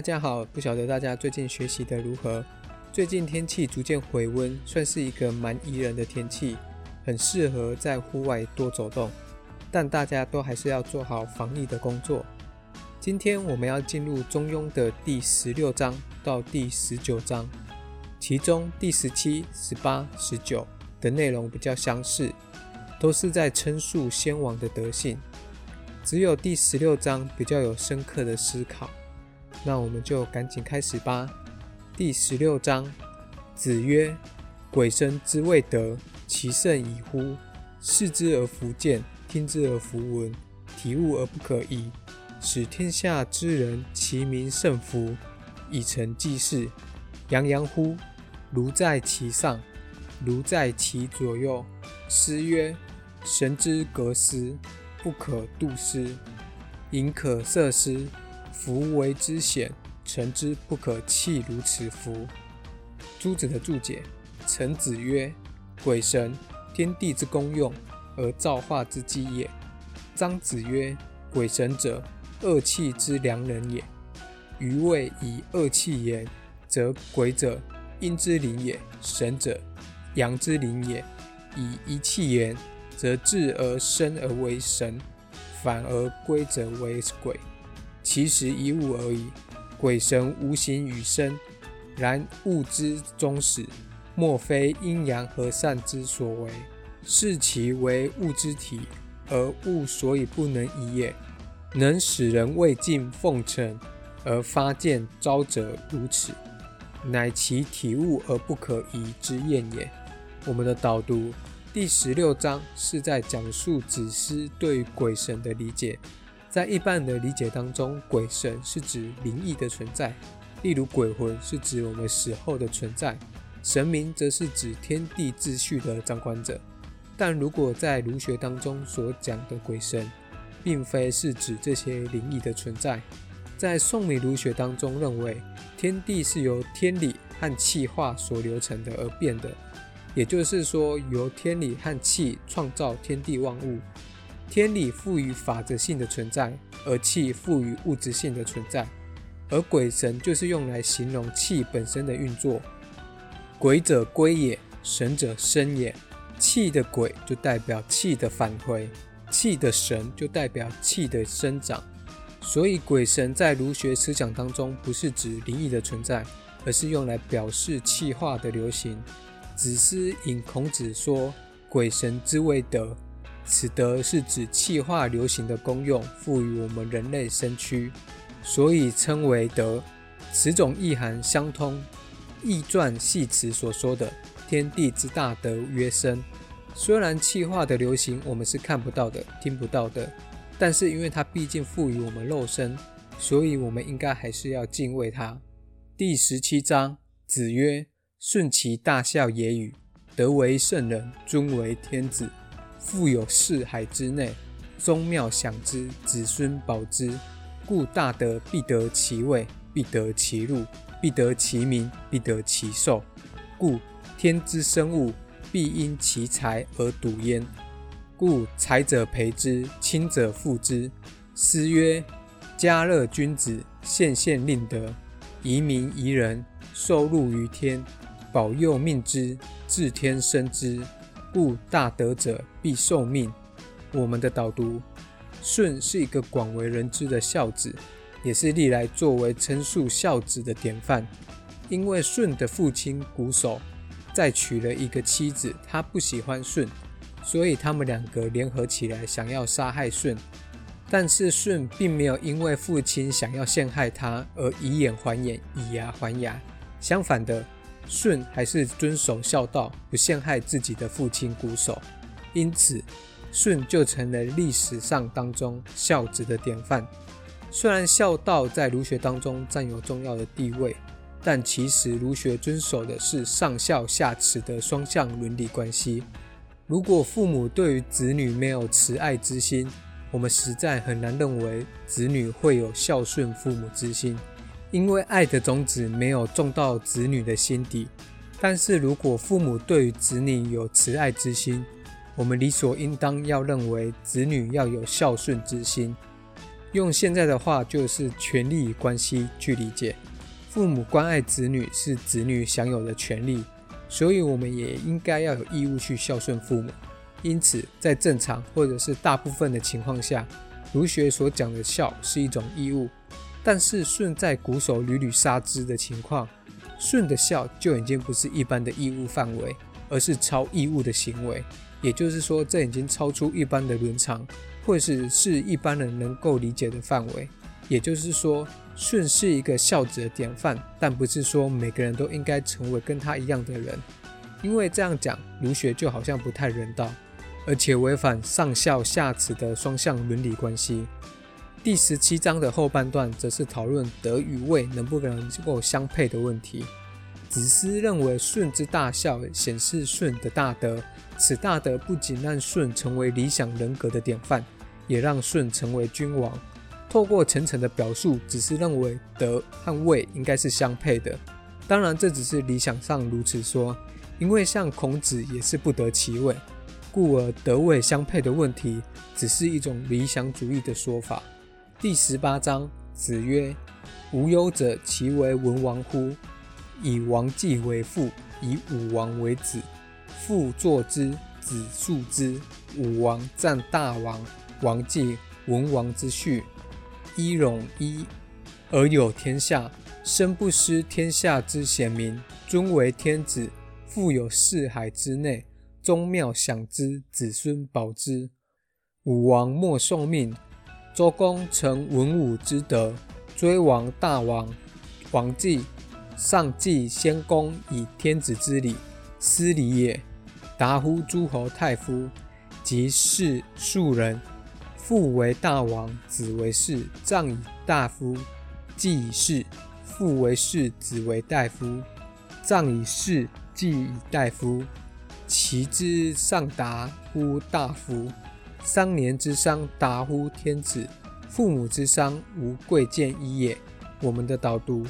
大家好！不晓得大家最近学习的如何？最近天气逐渐回温，算是一个蛮宜人的天气，很适合在户外多走动。但大家都还是要做好防疫的工作。今天我们要进入《中庸》的第十六章到第十九章，其中第十七、十八、十九的内容比较相似，都是在称述先王的德性，只有第十六章比较有深刻的思考。那我们就赶紧开始吧。第十六章，子曰：“鬼神之谓德，其甚矣乎！视之而弗见，听之而弗闻，体悟而不可移，使天下之人其民甚服，以成济世。洋洋乎！如在其上，如在其左右。”诗曰：“神之格斯，不可度思，盈可塞思。”夫为之险，臣之不可弃如此夫。朱子的注解：臣子曰：鬼神，天地之功用而造化之基也。张子曰：鬼神者，恶气之良人也。余谓以恶气言，则鬼者，阴之灵也；神者，阳之灵也。以一气言，则智而生而为神，反而归则为鬼。其实一物而已，鬼神无形与生，然物之终始，莫非阴阳和善之所为，视其为物之体，而物所以不能移也。能使人未尽奉承而发见招者如此，乃其体物而不可移之验也。我们的导读第十六章是在讲述子思对鬼神的理解。在一般的理解当中，鬼神是指灵异的存在，例如鬼魂是指我们死后的存在，神明则是指天地秩序的掌管者。但如果在儒学当中所讲的鬼神，并非是指这些灵异的存在。在宋理儒学当中认为，天地是由天理和气化所流成的而变的，也就是说，由天理和气创造天地万物。天理赋予法则性的存在，而气赋予物质性的存在，而鬼神就是用来形容气本身的运作。鬼者归也，神者生也。气的鬼就代表气的返回，气的神就代表气的生长。所以鬼神在儒学思想当中不是指灵异的存在，而是用来表示气化的流行。子思引孔子说：“鬼神之谓德。”此德是指气化流行的功用，赋予我们人类身躯，所以称为德。此种意涵相通，《易传》系辞所说的“天地之大德曰生”。虽然气化的流行我们是看不到的、听不到的，但是因为它毕竟赋予我们肉身，所以我们应该还是要敬畏它。第十七章，子曰：“顺其大孝也与？德为圣人，尊为天子。”富有四海之内，宗庙享之，子孙保之，故大德必得其位，必得其禄，必得其名，必得其寿。故天之生物，必因其才而笃焉。故才者培之，亲者富之。诗曰：“家乐君子，献献令德，移民宜人，受禄于天，保佑命之，治天生之。”故大德者必受命。我们的导读，舜是一个广为人知的孝子，也是历来作为称述孝子的典范。因为舜的父亲瞽叟再娶了一个妻子，他不喜欢舜，所以他们两个联合起来想要杀害舜。但是舜并没有因为父亲想要陷害他而以眼还眼，以牙还牙。相反的。舜还是遵守孝道，不陷害自己的父亲瞽叟，因此舜就成了历史上当中孝子的典范。虽然孝道在儒学当中占有重要的地位，但其实儒学遵守的是上孝下慈的双向伦理关系。如果父母对于子女没有慈爱之心，我们实在很难认为子女会有孝顺父母之心。因为爱的种子没有种到子女的心底，但是如果父母对于子女有慈爱之心，我们理所应当要认为子女要有孝顺之心。用现在的话就是权力关系去理解。父母关爱子女是子女享有的权利，所以我们也应该要有义务去孝顺父母。因此，在正常或者是大部分的情况下，儒学所讲的孝是一种义务。但是舜在古手屡屡杀之的情况，舜的孝就已经不是一般的义务范围，而是超义务的行为。也就是说，这已经超出一般的伦常，或是是一般人能够理解的范围。也就是说。舜是一个孝子的典范，但不是说每个人都应该成为跟他一样的人，因为这样讲儒学就好像不太人道，而且违反上孝下慈的双向伦理关系。第十七章的后半段则是讨论德与位能不能够相配的问题。子思认为舜之大孝显示舜的大德，此大德不仅让舜成为理想人格的典范，也让舜成为君王。透过层层的表述，只是认为德和位应该是相配的。当然，这只是理想上如此说，因为像孔子也是不得其位，故而德位相配的问题只是一种理想主义的说法。第十八章，子曰：“无忧者，其为文王乎？以王继为父，以武王为子。父作之，子述之。武王战大王，王继文王之序。”一荣一，而有天下，生不失天下之贤明，尊为天子，富有四海之内，宗庙享之，子孙保之。武王莫受命，周公成文武之德，追王大王，王继上继先公以天子之礼，斯礼也。达乎诸侯太夫，及士庶人。父为大王，子为士，葬以大夫；祭以士，父为士，子为大夫，葬以士，祭以大夫。其之上达乎大夫，三年之丧达乎天子。父母之丧，无贵贱一也。我们的导读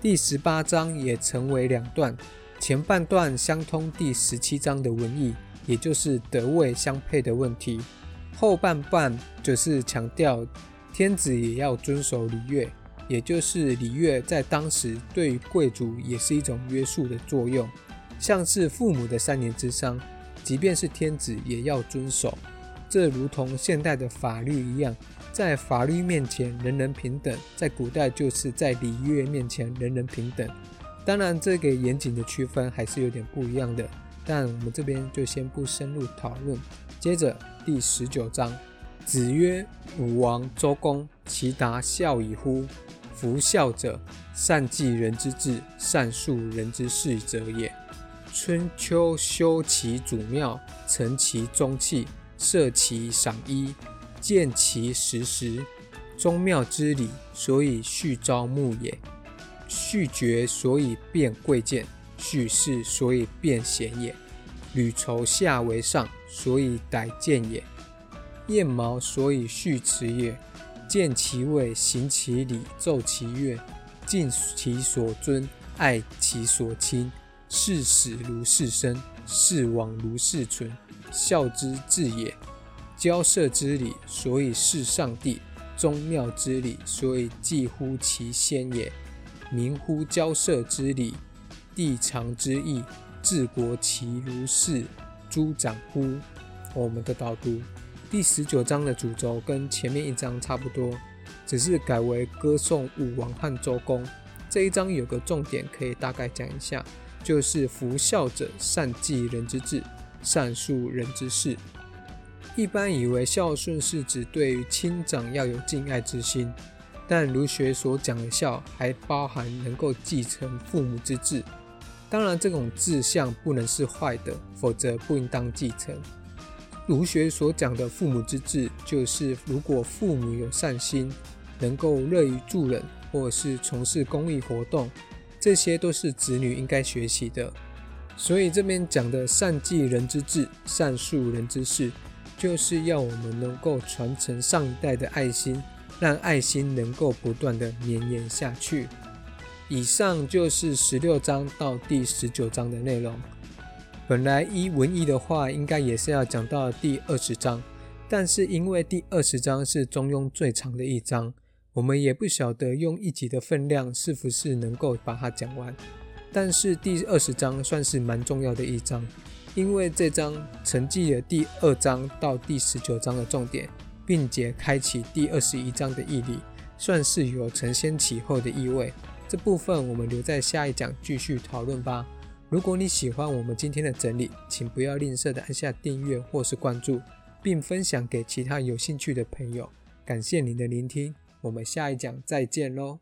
第十八章也成为两段，前半段相通第十七章的文意，也就是德位相配的问题。后半段则是强调天子也要遵守礼乐，也就是礼乐在当时对于贵族也是一种约束的作用，像是父母的三年之丧，即便是天子也要遵守。这如同现代的法律一样，在法律面前人人平等，在古代就是在礼乐面前人人平等。当然，这个严谨的区分还是有点不一样的，但我们这边就先不深入讨论。接着第十九章，子曰：“武王、周公，其达孝矣乎？夫孝者，善继人之志，善述人之事者也。春秋修其祖庙，成其宗器，设其赏衣，见其实时。宗庙之礼，所以序朝暮也；序爵，所以变贵贱；序事，所以变贤也。”履绸下为上，所以逮见也；燕毛，所以序辞也。见其位，行其礼，奏其乐，敬其所尊，爱其所亲。视死如视生，视亡如视存，孝之至也。交涉之礼，所以事上帝；宗庙之礼，所以祭乎其先也。民乎交涉之礼，地常之意。治国其如是，诸长乎？我们的导读第十九章的主轴跟前面一章差不多，只是改为歌颂武王和周公。这一章有个重点可以大概讲一下，就是服孝者善继人之志，善述人之事。一般以为孝顺是指对于亲长要有敬爱之心，但儒学所讲的孝还包含能够继承父母之志。当然，这种志向不能是坏的，否则不应当继承。儒学所讲的父母之志，就是如果父母有善心，能够乐于助人，或是从事公益活动，这些都是子女应该学习的。所以这边讲的善继人之志，善述人之事，就是要我们能够传承上一代的爱心，让爱心能够不断的绵延下去。以上就是十六章到第十九章的内容。本来依文艺的话，应该也是要讲到第二十章，但是因为第二十章是中庸最长的一章，我们也不晓得用一集的分量是不是能够把它讲完。但是第二十章算是蛮重要的一章，因为这章承继了第二章到第十九章的重点，并且开启第二十一章的毅力，算是有承先启后的意味。这部分我们留在下一讲继续讨论吧。如果你喜欢我们今天的整理，请不要吝啬的按下订阅或是关注，并分享给其他有兴趣的朋友。感谢您的聆听，我们下一讲再见喽。